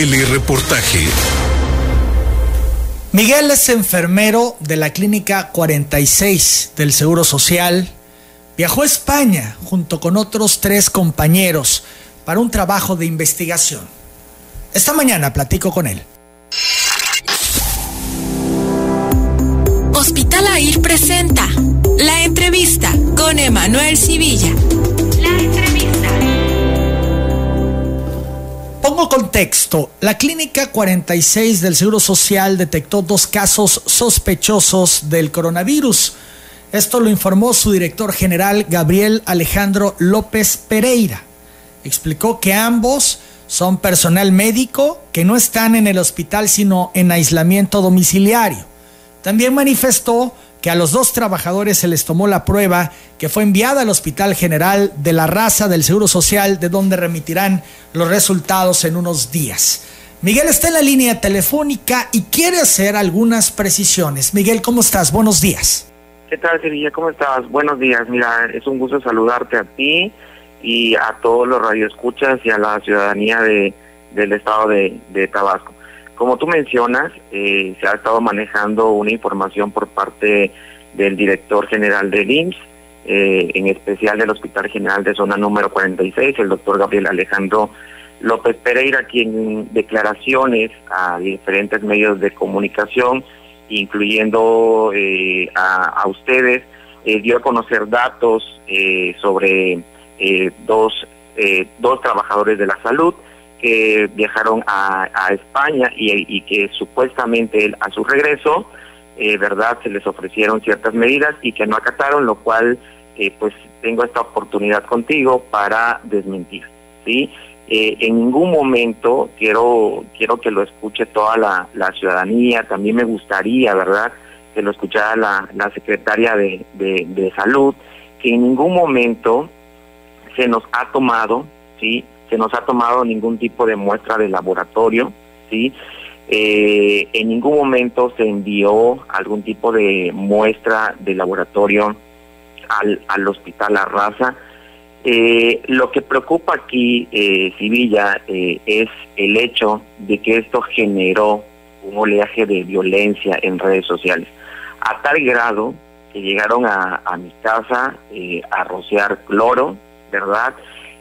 Telereportaje. Miguel es enfermero de la Clínica 46 del Seguro Social. Viajó a España junto con otros tres compañeros para un trabajo de investigación. Esta mañana platico con él. Hospital AIR presenta la entrevista con Emanuel Civilla. La entrevista. Pongo contexto. La Clínica 46 del Seguro Social detectó dos casos sospechosos del coronavirus. Esto lo informó su director general Gabriel Alejandro López Pereira. Explicó que ambos son personal médico que no están en el hospital sino en aislamiento domiciliario. También manifestó que a los dos trabajadores se les tomó la prueba que fue enviada al Hospital General de la Raza del Seguro Social, de donde remitirán los resultados en unos días. Miguel está en la línea telefónica y quiere hacer algunas precisiones. Miguel, ¿cómo estás? Buenos días. ¿Qué tal, Sevilla? ¿Cómo estás? Buenos días. Mira, es un gusto saludarte a ti y a todos los radioescuchas y a la ciudadanía de, del estado de, de Tabasco. Como tú mencionas, eh, se ha estado manejando una información por parte del director general del IMSS, eh, en especial del Hospital General de Zona número 46, el doctor Gabriel Alejandro López Pereira, quien en declaraciones a diferentes medios de comunicación, incluyendo eh, a, ustedes, dio a conocer datos sobre dos, dos trabajadores de la salud, que viajaron a, España y, que supuestamente a su regreso, eh, verdad, se les ofrecieron ciertas medidas y que no acataron, lo cual eh, pues tengo esta oportunidad contigo para desmentir, ¿sí? Eh, en ningún momento quiero quiero que lo escuche toda la, ciudadanía, también me gustaría, ¿verdad?, que lo escuchara la, secretaria de, de salud, que en ningún momento se nos ha tomado, ¿sí?, se nos ha tomado ningún tipo de muestra de laboratorio, ¿sí? Eh, en ningún momento se envió algún tipo de muestra de laboratorio al, al hospital La Raza. Eh, lo que preocupa aquí, eh, eh, es el hecho de que esto generó un oleaje de violencia en redes sociales, a tal grado que llegaron a, a mi casa a rociar cloro, ¿verdad?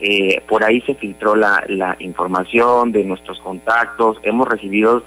Eh, por ahí se filtró la, la, información de nuestros contactos, hemos recibido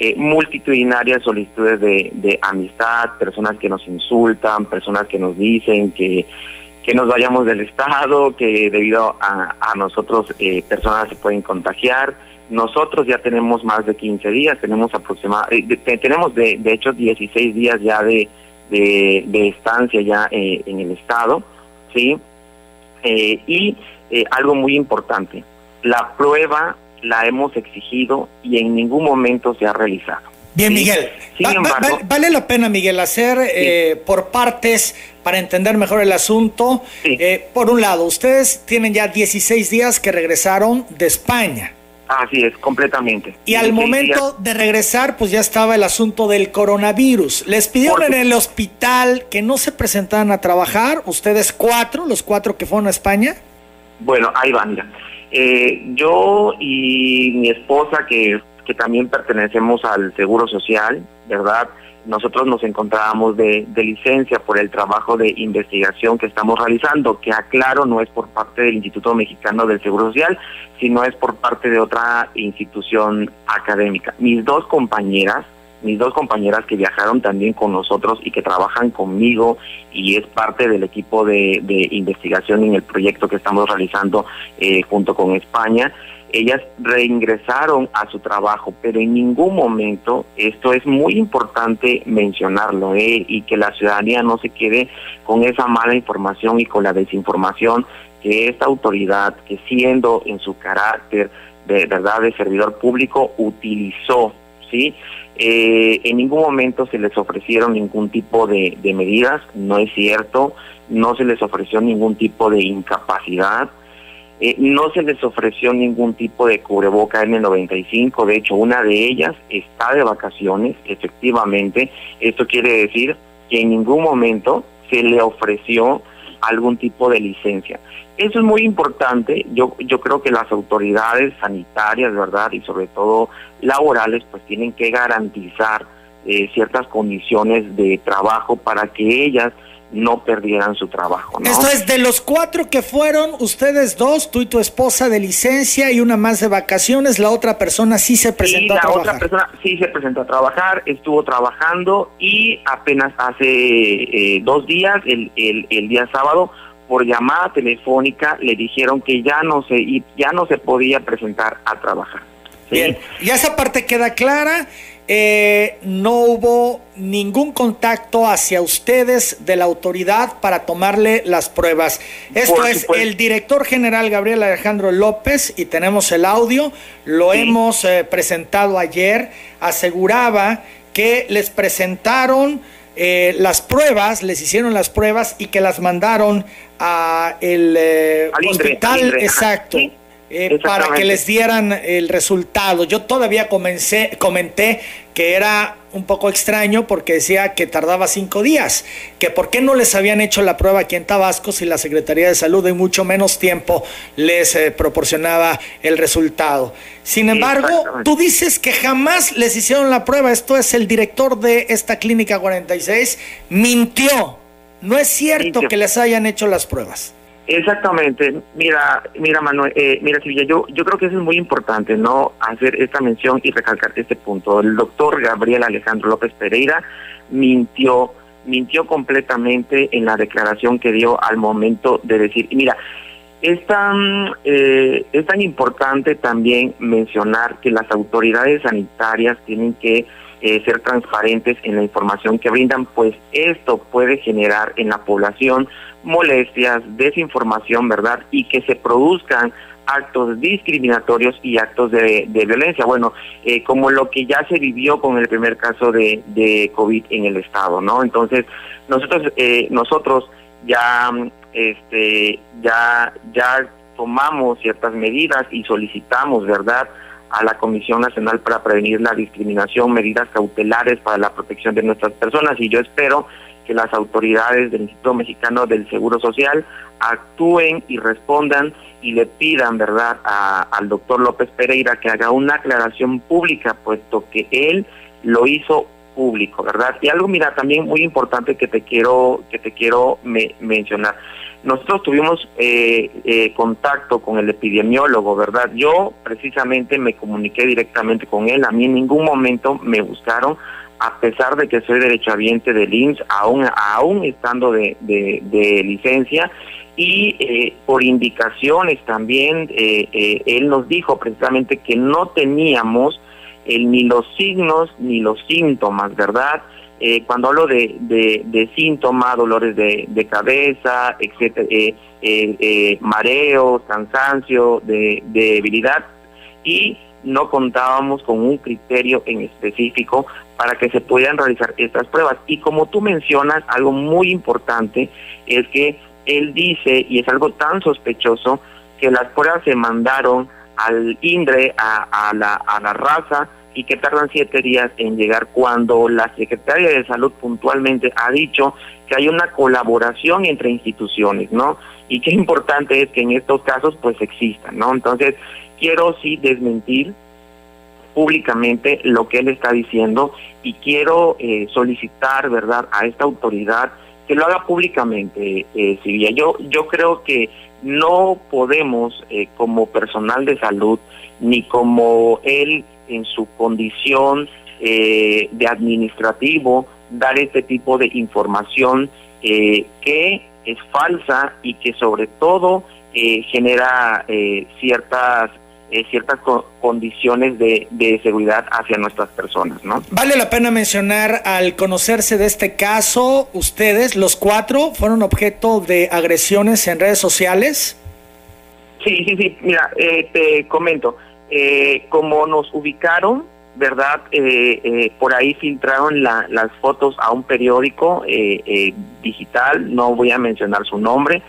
eh, multitudinarias solicitudes de, amistad, personas que nos insultan, personas que nos dicen que, que nos vayamos del Estado, que debido a, a nosotros eh, personas se pueden contagiar. Nosotros ya tenemos más de 15 días, tenemos aproximadamente, eh, tenemos de, de hecho 16 días ya de, de, de estancia ya en el Estado, ¿sí? Y eh, algo muy importante, la prueba la hemos exigido y en ningún momento se ha realizado. Bien, Miguel. vale la pena, Miguel, hacer eh, por partes para entender mejor el asunto. Eh, por un lado, ustedes tienen ya 16 días que regresaron de España. Así es, completamente. Y al momento de regresar, pues ya estaba el asunto del coronavirus. Les pidieron en el hospital que no se presentaran a trabajar, ustedes cuatro, los cuatro que fueron a España. Bueno, ahí va, mira. Eh, yo y mi esposa, que, que también pertenecemos al Seguro Social, ¿verdad? Nosotros nos encontrábamos de, de, licencia por el trabajo de investigación que estamos realizando, que aclaro no es por parte del Instituto Mexicano del Seguro Social, sino es por parte de otra institución académica. Mis dos compañeras, mis dos compañeras que viajaron también con nosotros y que trabajan conmigo y es parte del equipo de, investigación en el proyecto que estamos realizando eh, junto con España. Ellas reingresaron a su trabajo, pero en ningún momento, esto es muy importante mencionarlo, eh, y que la ciudadanía no se quede con esa mala información y con la desinformación que esta autoridad, que siendo en su carácter de verdad de servidor público, utilizó, ¿sí? Eh, en ningún momento se les ofrecieron ningún tipo de, medidas, no es cierto, no se les ofreció ningún tipo de incapacidad, eh, no se les ofreció ningún tipo de cubreboca N95, de hecho una de ellas está de vacaciones, efectivamente, esto quiere decir que en ningún momento se le ofreció algún tipo de licencia. Eso es muy importante. Yo, yo creo que las autoridades sanitarias, ¿verdad? Y sobre todo laborales, pues tienen que garantizar eh, ciertas condiciones de trabajo para que ellas no perdieran su trabajo. Esto es de los cuatro que fueron, ustedes dos, tú y tu esposa de licencia y una más de vacaciones, la otra persona sí se presentó a trabajar. La otra persona sí se presentó a trabajar, estuvo trabajando y apenas hace eh, dos días, el, el, el, día sábado, por llamada telefónica le dijeron que ya no se ya no se podía presentar a trabajar. Bien, y esa parte queda clara. Eh, no hubo ningún contacto hacia ustedes de la autoridad para tomarle las pruebas. Esto es el director general Gabriel Alejandro López y tenemos el audio, lo hemos eh, presentado ayer, aseguraba que les presentaron eh, las pruebas, les hicieron las pruebas y que las mandaron a el hospital. Exacto. Eh, para que les dieran el resultado. Yo todavía comencé, comenté que era un poco extraño porque decía que tardaba cinco días, que por qué no les habían hecho la prueba aquí en Tabasco si la Secretaría de Salud en mucho menos tiempo les eh, proporcionaba el resultado. Sin embargo, tú dices que jamás les hicieron la prueba, esto es el director de esta clínica 46, mintió. No es cierto que les hayan hecho las pruebas. Exactamente. Mira, mira Manuel, eh, mira Silvia, yo, yo creo que eso es muy importante, ¿no? Hacer esta mención y recalcar este punto. El doctor Gabriel Alejandro López Pereira mintió, mintió completamente en la declaración que dio al momento de decir, mira, es tan, eh, es tan importante también mencionar que las autoridades sanitarias tienen que eh, ser transparentes en la información que brindan, pues esto puede generar en la población molestias, desinformación, ¿verdad? Y que se produzcan actos discriminatorios y actos de, violencia. Bueno, eh, como lo que ya se vivió con el primer caso de, de COVID en el estado, ¿no? Entonces, nosotros, eh, nosotros ya, este, ya, ya tomamos ciertas medidas y solicitamos, ¿verdad? A la Comisión Nacional para Prevenir la Discriminación, medidas cautelares para la protección de nuestras personas y yo espero que las autoridades del Instituto Mexicano del Seguro Social actúen y respondan y le pidan, ¿verdad?, al doctor López Pereira que haga una aclaración pública, puesto que él lo hizo público, ¿verdad? Y algo, mira, también muy importante que te quiero, que te quiero mencionar. Nosotros tuvimos eh, eh, contacto con el epidemiólogo, ¿verdad? Yo precisamente me comuniqué directamente con él, a mí en ningún momento me buscaron, a pesar de que soy derechohabiente del IMSS, aún, aún estando de, de, licencia, y eh, por indicaciones también, él nos dijo precisamente que no teníamos ni los signos ni los síntomas, ¿verdad? Cuando hablo de, de, síntomas, dolores de, de cabeza, etcétera, mareos, cansancio, de, debilidad, y no contábamos con un criterio en específico para que se puedan realizar estas pruebas. Y como tú mencionas, algo muy importante es que él dice, y es algo tan sospechoso, que las pruebas se mandaron al INDRE, a, la, a la raza, y que tardan siete días en llegar cuando la Secretaria de Salud puntualmente ha dicho que hay una colaboración entre instituciones, ¿no? Y qué importante es que en estos casos pues existan, ¿no? Entonces, quiero sí desmentir públicamente lo que él está diciendo y quiero eh, solicitar, ¿verdad?, a esta autoridad que lo haga públicamente, eh, Silvia. Yo, yo creo que no podemos, eh, como personal de salud, ni como él en su condición eh, de administrativo, dar este tipo de información que es falsa y que sobre todo genera ciertas eh, ciertas condiciones de, de, seguridad hacia nuestras personas, ¿no? Vale la pena mencionar, al conocerse de este caso, ustedes, los cuatro, fueron objeto de agresiones en redes sociales. Sí, sí, sí, mira, eh, te comento, eh, como nos ubicaron, ¿verdad? por ahí filtraron las fotos a un periódico digital, no voy a mencionar su nombre,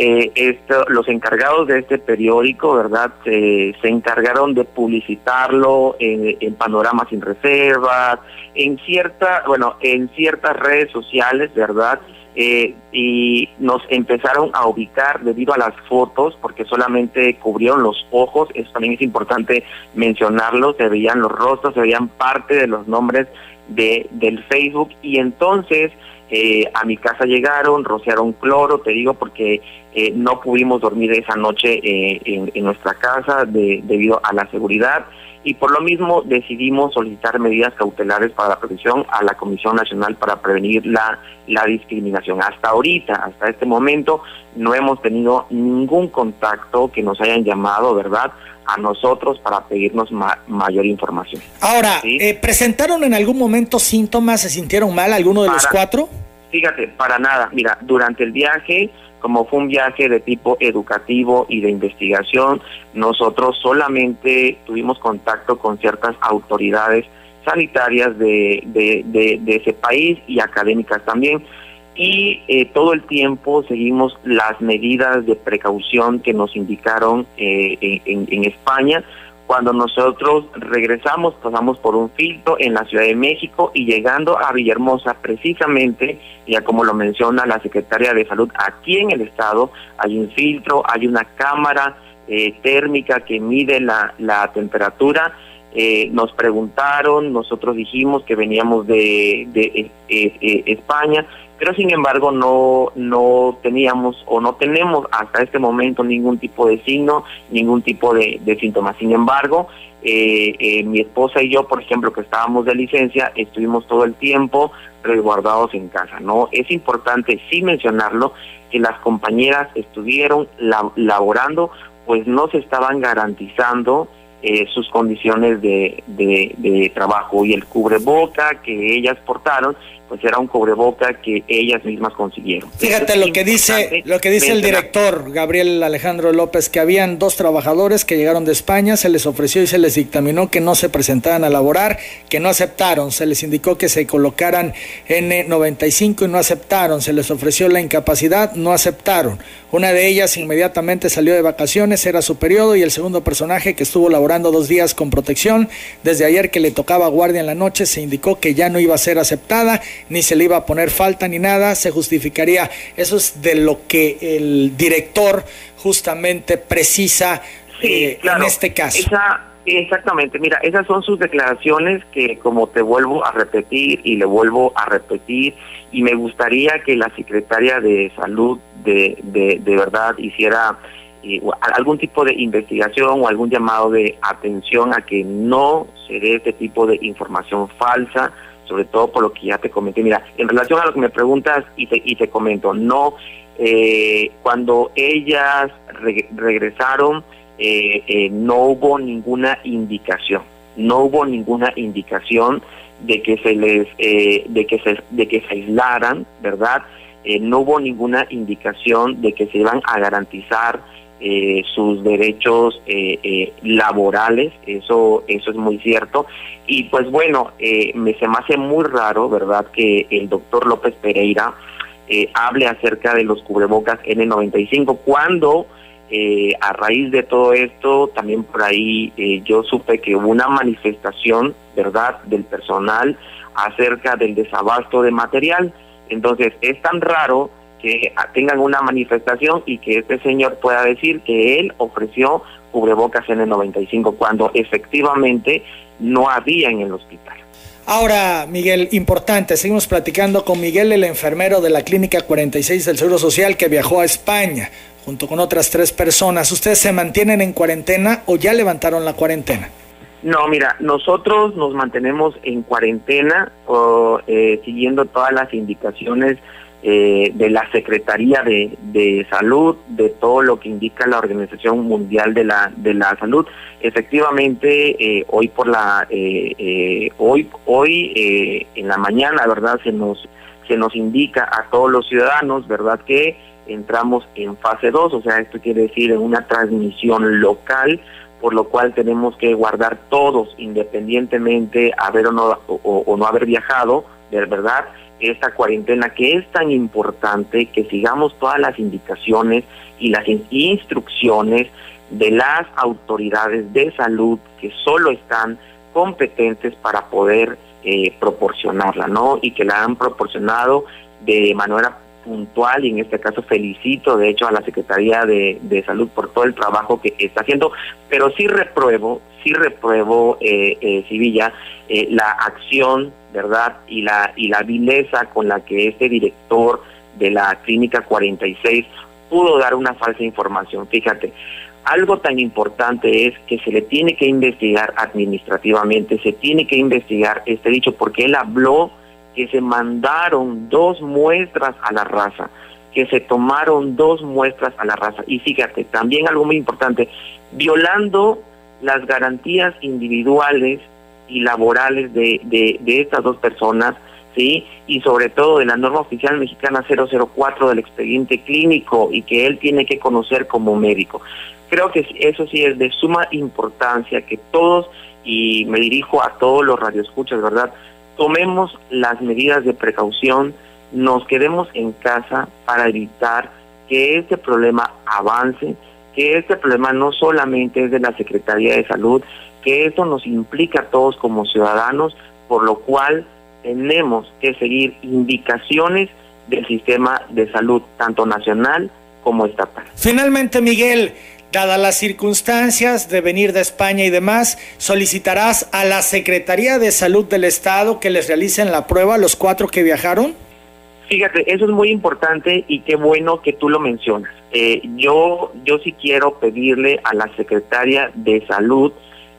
eh, esto, los encargados de este periódico, ¿verdad? se encargaron de publicitarlo en, en Panorama sin reservas, en cierta, bueno, en ciertas redes sociales, ¿verdad? Eh, y nos empezaron a ubicar debido a las fotos, porque solamente cubrieron los ojos, eso también es importante mencionarlo, se veían los rostros, se veían parte de los nombres de, del Facebook. Y entonces eh, a mi casa llegaron, rociaron cloro, te digo porque eh, no pudimos dormir esa noche en, en, nuestra casa de, debido a la seguridad y por lo mismo decidimos solicitar medidas cautelares para la protección a la Comisión Nacional para Prevenir la, la Discriminación. Hasta ahorita, hasta este momento, no hemos tenido ningún contacto que nos hayan llamado, ¿verdad? a nosotros para pedirnos mayor información. Ahora, eh, ¿presentaron en algún momento síntomas? ¿Se sintieron mal alguno de los cuatro? Fíjate, para nada. Mira, durante el viaje como fue un viaje de tipo educativo y de investigación, nosotros solamente tuvimos contacto con ciertas autoridades sanitarias de, de, ese país y académicas también. Y eh, todo el tiempo seguimos las medidas de precaución que nos indicaron eh, en España cuando nosotros regresamos, pasamos por un filtro en la Ciudad de México y llegando a Villahermosa, precisamente, ya como lo menciona la Secretaria de Salud, aquí en el estado hay un filtro, hay una cámara eh, térmica que mide la, la temperatura. Eh, nos preguntaron, nosotros dijimos que veníamos de, de eh, España pero sin embargo no, no teníamos o no tenemos hasta este momento ningún tipo de signo, ningún tipo de, síntomas. Sin embargo, eh, eh, mi esposa y yo, por ejemplo, que estábamos de licencia, estuvimos todo el tiempo resguardados en casa. No es importante sí mencionarlo que las compañeras estuvieron laborando, pues no se estaban garantizando eh, sus condiciones de, de, de, trabajo y el cubreboca que ellas portaron pues era un cubreboca que ellas mismas consiguieron. Fíjate lo que dice lo que dice el director Gabriel Alejandro López que habían dos trabajadores que llegaron de España, se les ofreció y se les dictaminó que no se presentaran a laborar, que no aceptaron, se les indicó que se colocaran N95 y no aceptaron, se les ofreció la incapacidad, no aceptaron. Una de ellas inmediatamente salió de vacaciones, era su periodo y el segundo personaje que estuvo laborando dos días con protección, desde ayer que le tocaba guardia en la noche se indicó que ya no iba a ser aceptada ni se le iba a poner falta ni nada, se justificaría. Eso es de lo que el director justamente precisa eh, en este caso. exactamente, mira, esas son sus declaraciones que como te vuelvo a repetir y le vuelvo a repetir y me gustaría que la secretaria de salud de, de, de verdad hiciera eh, algún tipo de investigación o algún llamado de atención a que no se dé este tipo de información falsa sobre todo por lo que ya te comenté. Mira, en relación a lo que me preguntas y te, y te comento, no, eh, cuando ellas regresaron, eh, eh, no hubo ninguna indicación, no hubo ninguna indicación de que se les, de que se, de que se aislaran, ¿verdad? no hubo ninguna indicación de que se iban a garantizar eh, sus derechos eh, eh, laborales, eso, eso es muy cierto. Y pues bueno, me, se me hace muy raro, ¿verdad?, que el doctor López Pereira hable acerca de los cubrebocas N95 cuando... a raíz de todo esto, también por ahí yo supe que hubo una manifestación, ¿verdad?, del personal acerca del desabasto de material. Entonces, es tan raro que tengan una manifestación y que este señor pueda decir que él ofreció cubrebocas en el 95 cuando efectivamente no había en el hospital. Ahora, Miguel, importante, seguimos platicando con Miguel, el enfermero de la Clínica 46 del Seguro Social que viajó a España junto con otras tres personas. ¿Ustedes se mantienen en cuarentena o ya levantaron la cuarentena? No, mira, nosotros nos mantenemos en cuarentena eh, siguiendo todas las indicaciones eh, de la Secretaría de, Salud, de todo lo que indica la Organización Mundial de la, de la Salud. Efectivamente, eh, hoy por la eh, hoy hoy en la mañana, verdad, se nos se nos indica a todos los ciudadanos, verdad, que entramos en fase 2, o sea, esto quiere decir en una transmisión local por lo cual tenemos que guardar todos, independientemente haber o no, haber viajado, de verdad, esta cuarentena que es tan importante que sigamos todas las indicaciones y las instrucciones de las autoridades de salud que solo están competentes para poder eh, proporcionarla, ¿no? Y que la han proporcionado de manera puntual y en este caso felicito de hecho a la Secretaría de, Salud por todo el trabajo que está haciendo, pero sí repruebo, sí repruebo, eh, eh eh, la acción, ¿verdad? Y la, y la vileza con la que este director de la Clínica 46 pudo dar una falsa información. Fíjate, algo tan importante es que se le tiene que investigar administrativamente, se tiene que investigar este dicho, porque él habló que se mandaron dos muestras a la raza, que se tomaron dos muestras a la raza. Y fíjate, también algo muy importante, violando las garantías individuales y laborales de, de, estas dos personas, ¿sí? Y sobre todo de la norma oficial mexicana 004 del expediente clínico y que él tiene que conocer como médico. Creo que eso sí es de suma importancia que todos, y me dirijo a todos los radioescuchas, ¿verdad? Tomemos las medidas de precaución, nos quedemos en casa para evitar que este problema avance, que este problema no solamente es de la Secretaría de Salud, que esto nos implica a todos como ciudadanos, por lo cual tenemos que seguir indicaciones del sistema de salud, tanto nacional como. Finalmente, Miguel, dadas las circunstancias de venir de España y demás, solicitarás a la Secretaría de Salud del Estado que les realicen la prueba a los cuatro que viajaron? Fíjate, eso es muy importante y qué bueno que tú lo mencionas. Eh, yo, yo sí quiero pedirle a la Secretaría de Salud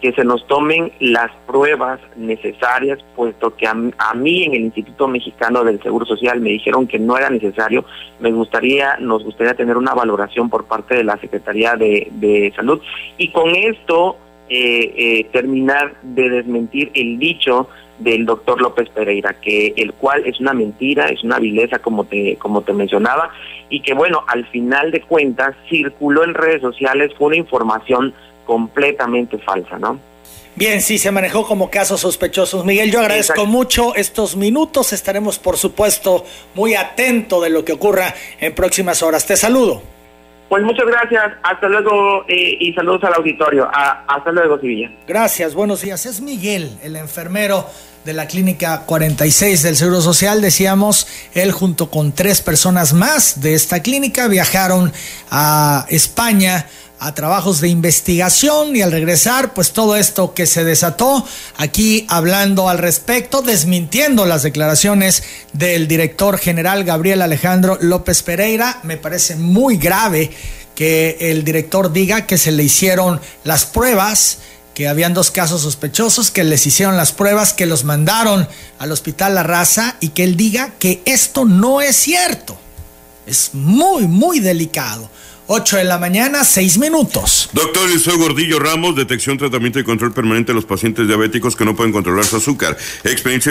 que se nos tomen las pruebas necesarias, puesto que a, mí en el Instituto Mexicano del Seguro Social me dijeron que no era necesario. Me gustaría, nos gustaría tener una valoración por parte de la Secretaría de, Salud y con esto eh, eh, terminar de desmentir el dicho del doctor López Pereira, que el cual es una mentira, es una vileza como te, como te mencionaba, y que bueno, al final de cuentas circuló en redes sociales, fue una información completamente falsa, ¿no? Bien, sí, se manejó como casos sospechosos. Miguel, yo agradezco mucho estos minutos. Estaremos, por supuesto, muy atentos de lo que ocurra en próximas horas. Te saludo. Pues muchas gracias. Hasta luego eh, y saludos al auditorio. hasta luego, Sevilla. Gracias, buenos días. Es Miguel, el enfermero de la Clínica 46 del Seguro Social. Decíamos, él junto con tres personas más de esta clínica viajaron a España a trabajos de investigación y al regresar, pues todo esto que se desató aquí hablando al respecto, desmintiendo las declaraciones del director general Gabriel Alejandro López Pereira, me parece muy grave que el director diga que se le hicieron las pruebas, que habían dos casos sospechosos, que les hicieron las pruebas, que los mandaron al hospital La Raza y que él diga que esto no es cierto. Es muy, muy delicado. 8 de la mañana, 6 minutos. Doctor, soy Gordillo Ramos, detección, tratamiento y control permanente de los pacientes diabéticos que no pueden controlar su azúcar. Experiencia